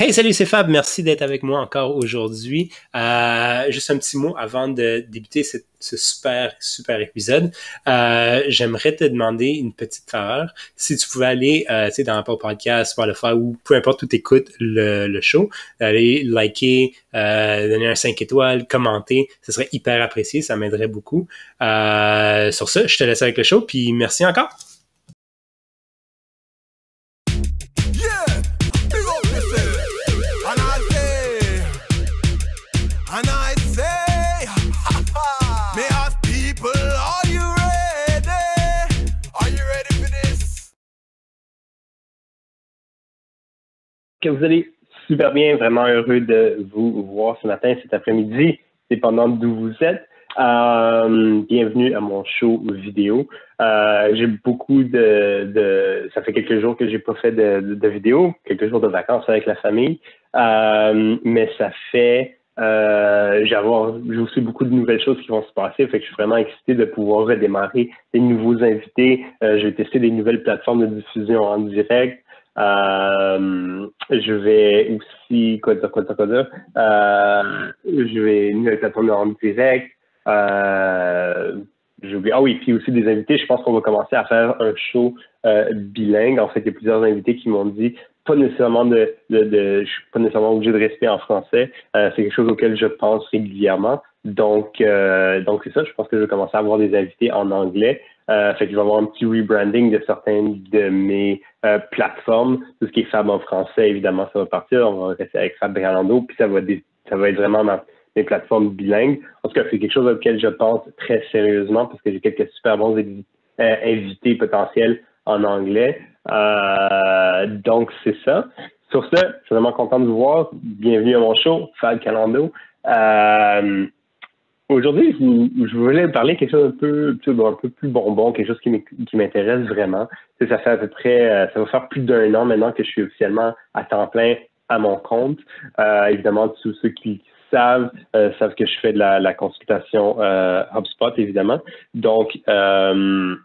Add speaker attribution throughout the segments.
Speaker 1: Hey, salut, c'est Fab. Merci d'être avec moi encore aujourd'hui. Euh, juste un petit mot avant de débuter ce, super, super épisode. Euh, j'aimerais te demander une petite faveur. Si tu pouvais aller, euh, dans Apple Podcast, Spotify ou peu importe où tu écoutes le, le show, aller liker, euh, donner un 5 étoiles, commenter, ce serait hyper apprécié. Ça m'aiderait beaucoup. Euh, sur ça, je te laisse avec le show. Puis merci encore. Que vous allez super bien, vraiment heureux de vous voir ce matin, cet après-midi, dépendant d'où vous êtes. Euh, bienvenue à mon show vidéo. Euh, j'ai beaucoup de, Ça fait quelques jours que j'ai pas fait de, vidéo, quelques jours de vacances avec la famille, euh, mais ça fait... j'ai aussi beaucoup de nouvelles choses qui vont se passer, fait je suis vraiment excité de pouvoir redémarrer des nouveaux invités. je vais tester des nouvelles plateformes de diffusion en direct. Euh, je vais aussi, quoi dire, quoi dire, quoi dire, euh, je vais une plateforme en direct. Euh, ah oui, puis aussi des invités. Je pense qu'on va commencer à faire un show euh, bilingue. En fait, il y a plusieurs invités qui m'ont dit pas nécessairement de, de, de, je suis pas nécessairement obligé de rester en français. Euh, c'est quelque chose auquel je pense régulièrement. Donc, euh, donc c'est ça. Je pense que je vais commencer à avoir des invités en anglais. Euh, fait que je vais avoir un petit rebranding de certaines de mes euh, plateformes. Tout ce qui est Fab en français, évidemment, ça va partir. On va rester avec Fab Bralando, puis ça va, ça va être vraiment dans mes plateformes bilingues. En tout cas, c'est quelque chose auquel je pense très sérieusement parce que j'ai quelques super bons euh, invités potentiels en anglais. Euh, donc, c'est ça. Sur ce, je suis vraiment content de vous voir. Bienvenue à mon show, Fab Calando. Aujourd'hui, je, voulais parler quelque chose un peu, un peu plus bonbon, quelque chose qui m'intéresse vraiment. Ça fait à peu près, euh, ça va faire plus d'un an maintenant que je suis officiellement à temps plein à mon compte. Euh, évidemment, tous ceux qui savent euh, savent que je fais de la, la consultation euh, HubSpot, évidemment. Donc, euh,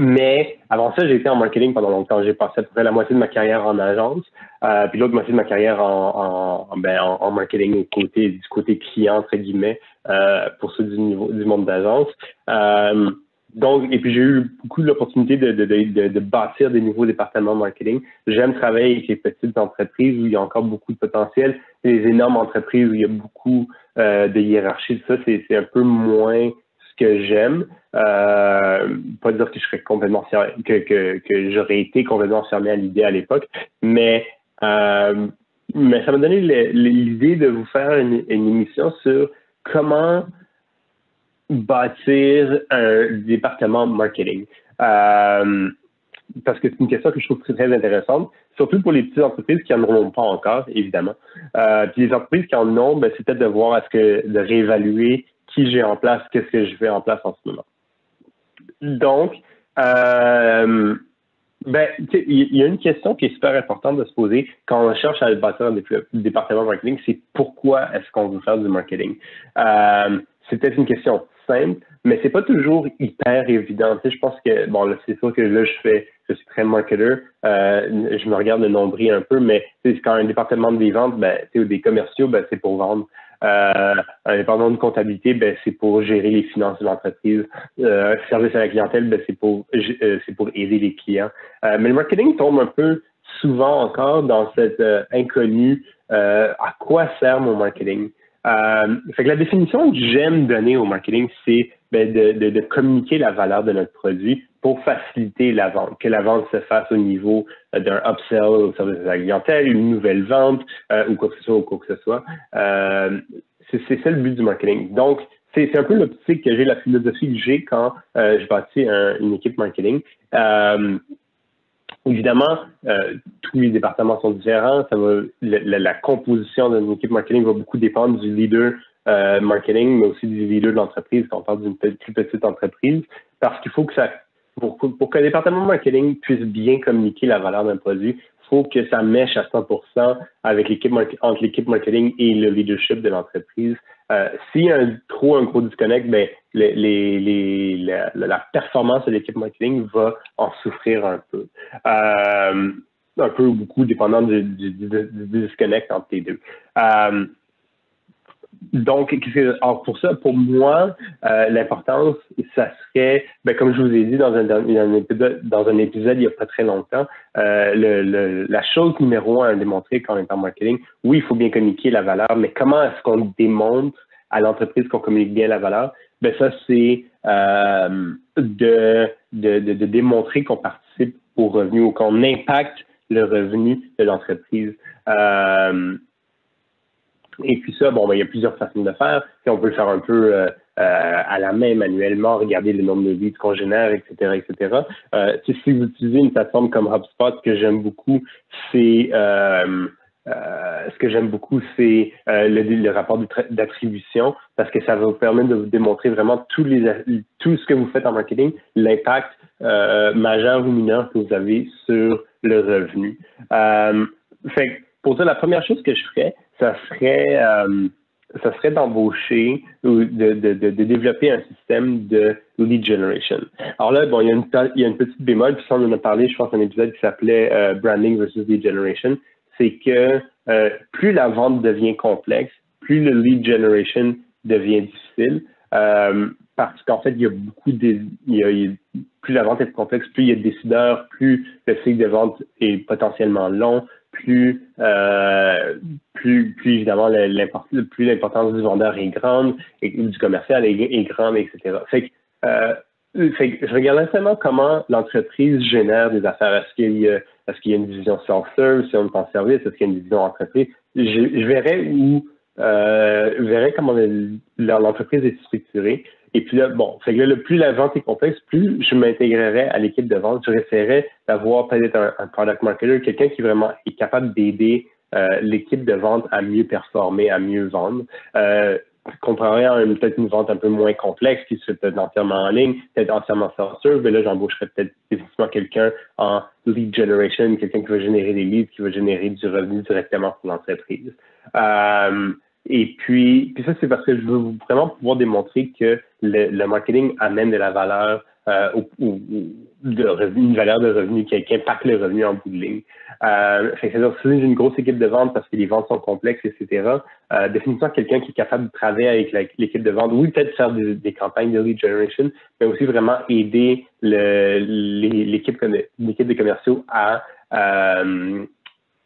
Speaker 1: mais avant ça, j'ai été en marketing pendant longtemps. J'ai passé à peu près la moitié de ma carrière en agence, euh, puis l'autre moitié de ma carrière en, en, ben, en, marketing côté, du côté client, entre guillemets, euh, pour ceux du, niveau, du monde d'agence. Euh, donc, et puis j'ai eu beaucoup l'opportunité de, de, de, de, bâtir des nouveaux départements marketing. J'aime travailler avec les petites entreprises où il y a encore beaucoup de potentiel. Les énormes entreprises où il y a beaucoup euh, de hiérarchie, ça, c'est un peu moins que j'aime. Euh, pas dire que je serais complètement que, j'aurais été complètement fermé à l'idée à l'époque, mais euh, mais ça m'a donné l'idée de vous faire une, émission sur comment bâtir un département marketing. Euh, parce que c'est une question que je trouve très, intéressante, surtout pour les petites entreprises qui n'en ont pas encore, évidemment. Puis les entreprises qui en ont, ben, c'est peut-être de voir est-ce que de réévaluer qui j'ai en place, qu'est-ce que je fais en place en ce moment. Donc, euh, ben, il y a une question qui est super importante de se poser quand on cherche à bâtir un département marketing, c'est pourquoi est-ce qu'on veut faire du marketing? Euh, c'est peut-être une question simple, mais c'est pas toujours hyper évident. Tu sais, je pense que, bon, c'est sûr que là, je fais, je suis très marketeur, euh, je me regarde le nombril un peu, mais quand un département des ventes, ben, ou des commerciaux, ben, c'est pour vendre. Euh, département de comptabilité, ben, c'est pour gérer les finances de l'entreprise. Euh, service à la clientèle, ben, c'est pour euh, c'est pour aider les clients. Euh, mais le marketing tombe un peu souvent encore dans cette inconnu à quoi sert mon marketing? Fait que la définition que j'aime donner au marketing, c'est ben, de, de, de, communiquer la valeur de notre produit pour faciliter la vente, que la vente se fasse au niveau euh, d'un upsell au service de la clientèle, une nouvelle vente euh, ou quoi que ce soit ou quoi que ce soit. Euh, c'est ça le but du marketing. Donc, c'est un peu l'optique que j'ai, la philosophie que j'ai quand euh, je bâtis une équipe marketing. Euh, évidemment, tous les départements sont différents. Ça va, la, la composition d'une équipe marketing va beaucoup dépendre du leader euh, marketing, mais aussi du leader de l'entreprise quand on parle d'une plus petite entreprise, parce qu'il faut que ça, pour, pour qu'un département marketing puisse bien communiquer la valeur d'un produit, faut que ça mèche à 100% avec l'équipe entre l'équipe marketing et le leadership de l'entreprise. Euh, S'il y a un, trop un gros disconnect, ben, la, performance de l'équipe marketing va en souffrir un peu. Euh, un peu ou beaucoup dépendant du, du, disconnect entre les deux. Euh, donc, alors pour ça, pour moi, euh, l'importance, ça serait, ben, comme je vous ai dit dans un, dans un, épisode, dans un épisode il n'y a pas très longtemps, euh, le, la chose numéro un à démontrer quand on est en marketing, oui, il faut bien communiquer la valeur, mais comment est-ce qu'on démontre à l'entreprise qu'on communique bien la valeur? Ben ça, c'est euh, de, de, de, de, démontrer qu'on participe au revenu ou qu'on impacte le revenu de l'entreprise. Et puis ça, bon, ben, il y a plusieurs façons de faire. Si on peut le faire un peu euh, euh, à la main, manuellement, regarder le nombre de leads qu'on génère, etc., etc. Euh, si vous utilisez une plateforme comme HubSpot, ce que j'aime beaucoup, c'est ce que j'aime beaucoup, c'est le, le, rapport d'attribution parce que ça va vous permettre de vous démontrer vraiment tous les, tout ce que vous faites en marketing, l'impact majeur ou mineur que vous avez sur le revenu. fait pour ça, la première chose que je ferais, ça serait, euh, ça serait d'embaucher ou de, de, de, développer un système de lead generation. Alors là, bon, il y a une, il y a une petite bémol, puis ça, on en a parlé, je pense, un épisode qui s'appelait euh, Branding versus Lead Generation. C'est que euh, plus la vente devient complexe, plus le lead generation devient difficile. parce qu'en fait, il y a beaucoup de, il y a, plus la vente est complexe, plus il y a de décideurs, plus le cycle de vente est potentiellement long, plus, euh, plus, plus évidemment plus l'importance du vendeur est grande et du commercial est, grande, etc. Fait que, euh, que je regardais seulement comment l'entreprise génère des affaires. Est-ce qu'il y a, est-ce qu'il y a une division self-service, si on est en service, est-ce qu'il y a une division entreprise? Je verrais où, euh, je verrais comment l'entreprise est structurée. Et puis là, bon, fait que là, plus la vente est complexe, plus je m'intégrerais à l'équipe de vente. Je resterais d'avoir peut-être un, product marketer, quelqu'un qui vraiment est capable d'aider euh, l'équipe de vente à mieux performer, à mieux vendre. Euh, comparé à peut-être une vente un peu moins complexe qui se fait peut-être entièrement en ligne, peut-être entièrement self-serve, mais là, j'embaucherais peut-être définitivement quelqu'un en lead generation, quelqu'un qui va générer des leads, qui va générer du revenu directement pour l'entreprise. Euh, et puis, puis ça, c'est parce que je veux vraiment pouvoir démontrer que le, marketing amène de la valeur euh, ou, de revenu, une valeur de revenu qui, impacte le revenu en bout de ligne. Euh, c'est à si j'ai une grosse équipe de vente parce que les ventes sont complexes, etc., euh, définitivement quelqu'un qui est capable de travailler avec l'équipe de vente, oui, peut-être faire des, campagnes de lead generation, mais aussi vraiment aider l'équipe de commerciaux à euh,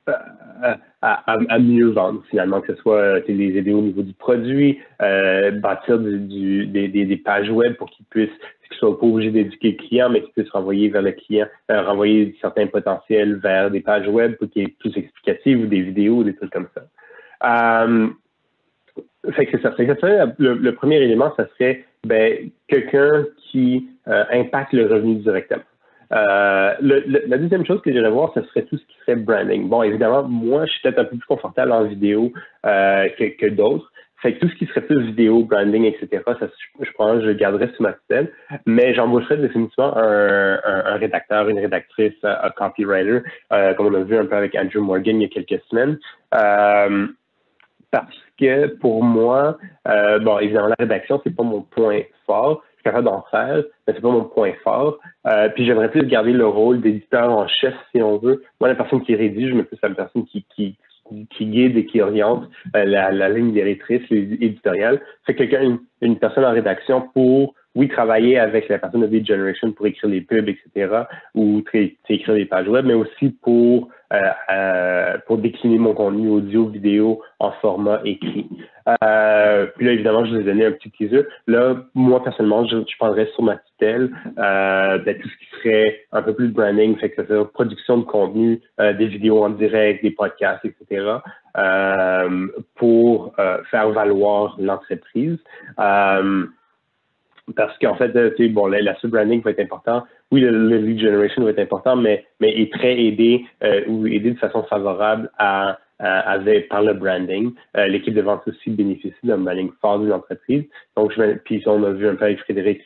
Speaker 1: à, à, mieux vendre finalement, que ce soit euh, les aider au niveau du produit, euh, bâtir du, des, des, pages web pour qu'ils puissent, qu'ils soient pas obligés d'éduquer le client, mais qu'ils puissent renvoyer vers le client, euh, renvoyer certains potentiels vers des pages web pour qu'il y ait plus explicatif ou des vidéos, des trucs comme ça. Euh, fait que ça, fait que ça le, premier élément, ça serait ben, quelqu'un qui impacte le revenu directement. Euh, la deuxième chose que j'aimerais voir, ce serait tout ce qui serait branding. Bon, évidemment, moi, je suis peut-être un peu plus confortable en vidéo euh, que, d'autres. Fait que tout ce qui serait plus vidéo, branding, etc., ça, je, pense que je garderais sous ma tutelle, mais j'embaucherais définitivement un, un, rédacteur, une rédactrice, un copywriter, euh, comme on a vu un peu avec Andrew Morgan il y a quelques semaines. Euh, parce que pour moi, euh, bon, évidemment, la rédaction, c'est pas mon point fort capable d'en mais c'est pas mon point fort. Euh, puis j'aimerais plus garder le rôle d'éditeur en chef, si on veut. Moi, la personne qui rédige, je me plus la personne qui, qui, qui guide et qui oriente euh, la, la, ligne directrice éditoriale. C'est quelqu'un, une, une, personne en rédaction pour, oui, travailler avec la personne de lead generation pour écrire les pubs, etc., ou écrire des pages web, mais aussi pour euh, euh, pour décliner mon contenu audio, vidéo en format écrit. Euh, puis là, évidemment, je vous ai donné un petit teaser. Là, moi, personnellement, je, je prendrais sur ma tutelle euh, ben, tout ce qui serait un peu plus de branding, fait que ça serait production de contenu, euh, des vidéos en direct, des podcasts, etc., euh, pour faire valoir l'entreprise. parce qu'en fait, bon, la, la sub-branding va être important oui, le, lead generation va être important, mais, mais est très aidé euh, ou aidé de façon favorable à, avec, par le branding. Euh, l'équipe de vente aussi bénéficie d'un branding fort d'une entreprise. Donc, je, puis on a vu un peu avec Frédéric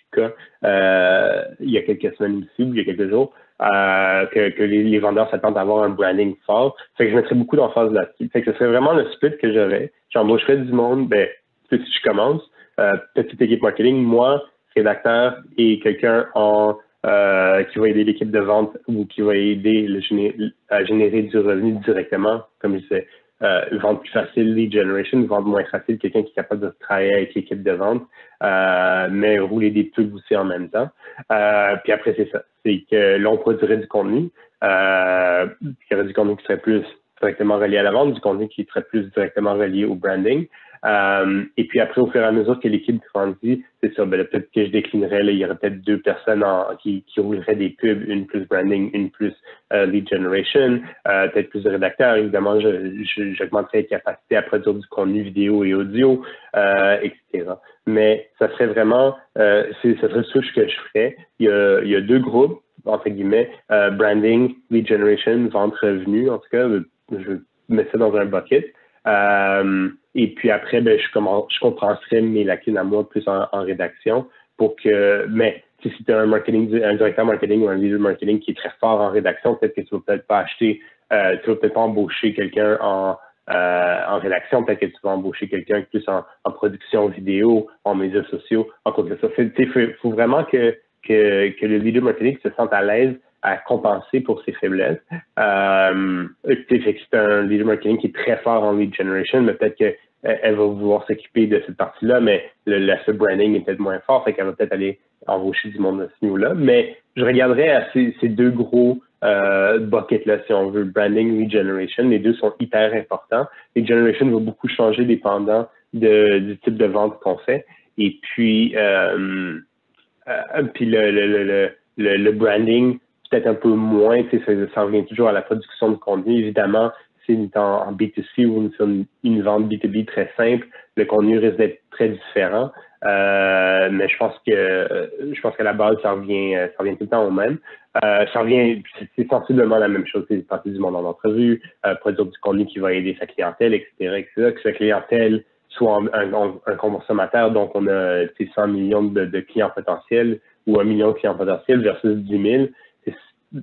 Speaker 1: euh, il y a quelques semaines ou il y a quelques jours, que, que les, vendeurs s'attendent à avoir un branding fort. Fait que je mettrais beaucoup d'emphase là-dessus. Fait que ce serait vraiment le split que j'aurais. J'embaucherais du monde, ben, si je commence, petite équipe marketing, moi, rédacteur et quelqu'un en euh, qui va aider l'équipe de vente ou qui va aider à générer du revenu directement, comme je disais, euh, vendre plus facile, lead generation, vendre moins facile, quelqu'un qui est capable de travailler avec l'équipe de vente, euh, mais rouler des pubs aussi en même temps. Euh, puis après, c'est ça. C'est que l'on produirait du contenu, il y aurait du contenu qui serait plus directement relié à la vente, du contenu qui serait plus directement relié au branding. Euh, et puis après, au fur et à mesure que l'équipe grandit, c'est ça, ben, peut-être que je déclinerais, là, il y aurait peut-être deux personnes qui, qui rouleraient des pubs, une plus branding, une plus euh, lead generation, euh, peut-être plus de rédacteurs. Évidemment, j'augmenterais les capacités à produire du contenu vidéo et audio, etc. Mais ça serait vraiment, ça serait switch que je ferais. Il y a, il y a deux groupes, entre guillemets, branding, lead generation, vente revenu, en tout cas, je mets ça dans un bucket. Euh, et puis après, ben, je, commence, je compenserai mes lacunes à moi plus en, rédaction pour que, mais si tu un marketing, un directeur marketing ou un leader marketing qui est très fort en rédaction, peut-être que tu vas peut-être pas acheter, euh, tu vas peut-être pas embaucher quelqu'un en, euh, en rédaction, peut-être que tu vas embaucher quelqu'un plus en, production vidéo, en médias sociaux, en cause de ça. Il faut, vraiment que, que, que le leader marketing se sente à l'aise à compenser pour ses faiblesses. Euh, c'est un leader marketing qui est très fort en lead generation, mais peut-être qu'elle elle va vouloir s'occuper de cette partie-là, mais le, l'aspect branding est peut-être moins fort, fait qu'elle va peut-être aller embaucher du monde à ce niveau-là. Mais je regarderai à ces, deux gros euh, buckets-là, si on veut, branding, lead generation. Les deux sont hyper importants. Lead generation va beaucoup changer dépendant du type de vente qu'on fait. Et puis, euh, euh puis le, le, le, le, branding peut-être un peu moins, ça, ça revient toujours à la production de contenu. Évidemment, c'est en, B2C ou une, une, vente B2B très simple, le contenu risque d'être très différent. Euh, mais je pense que je pense qu'à la base, ça revient, ça revient tout le temps au même. Euh, ça revient, c'est sensiblement la même chose, c'est partie du monde en entrevue, euh, produire du contenu qui va aider sa clientèle, etc., etc., que sa clientèle soit un, un, consommateur, donc on a 100 millions de, de, clients potentiels ou un million de clients potentiels versus 10 000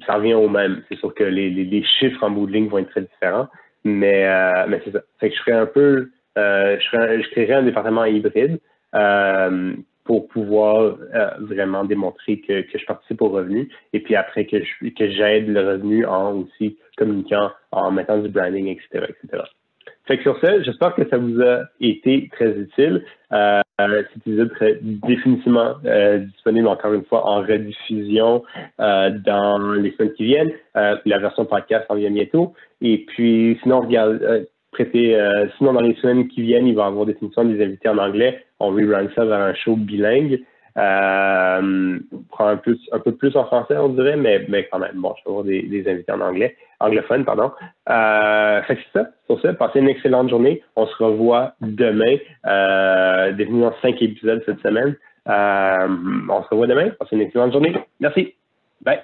Speaker 1: ça revient au même. C'est sûr que les, les, chiffres en bout de ligne vont être très différents, mais, euh, mais c'est ça. Fait que je ferais un peu, euh, je, ferais, je créerais un département hybride euh, pour pouvoir euh, vraiment démontrer que, que je participe au revenu et puis après que que j'aide le revenu en aussi communiquant, en mettant du branding, etc., etc. Fait que sur ça, j'espère que ça vous a été très utile. Euh, cet épisode serait définitivement euh, disponible encore une fois en rediffusion euh, dans les semaines qui viennent. Euh, la version podcast en vient bientôt. Et puis, sinon, regarde, euh, prêtez, sinon dans les semaines qui viennent, il va y avoir émissions des invités en anglais. On rerun ça vers un show bilingue. Euh, prend un, un peu plus en français, on dirait, mais, mais quand même, bon, je vais avoir des, des invités en anglais, anglophone, pardon. Euh, fait c'est ça. Sur ça, passez une excellente journée. On se revoit demain. Euh, cinq épisodes cette semaine. Euh, on se revoit demain. Passez une excellente journée. Merci. Bye.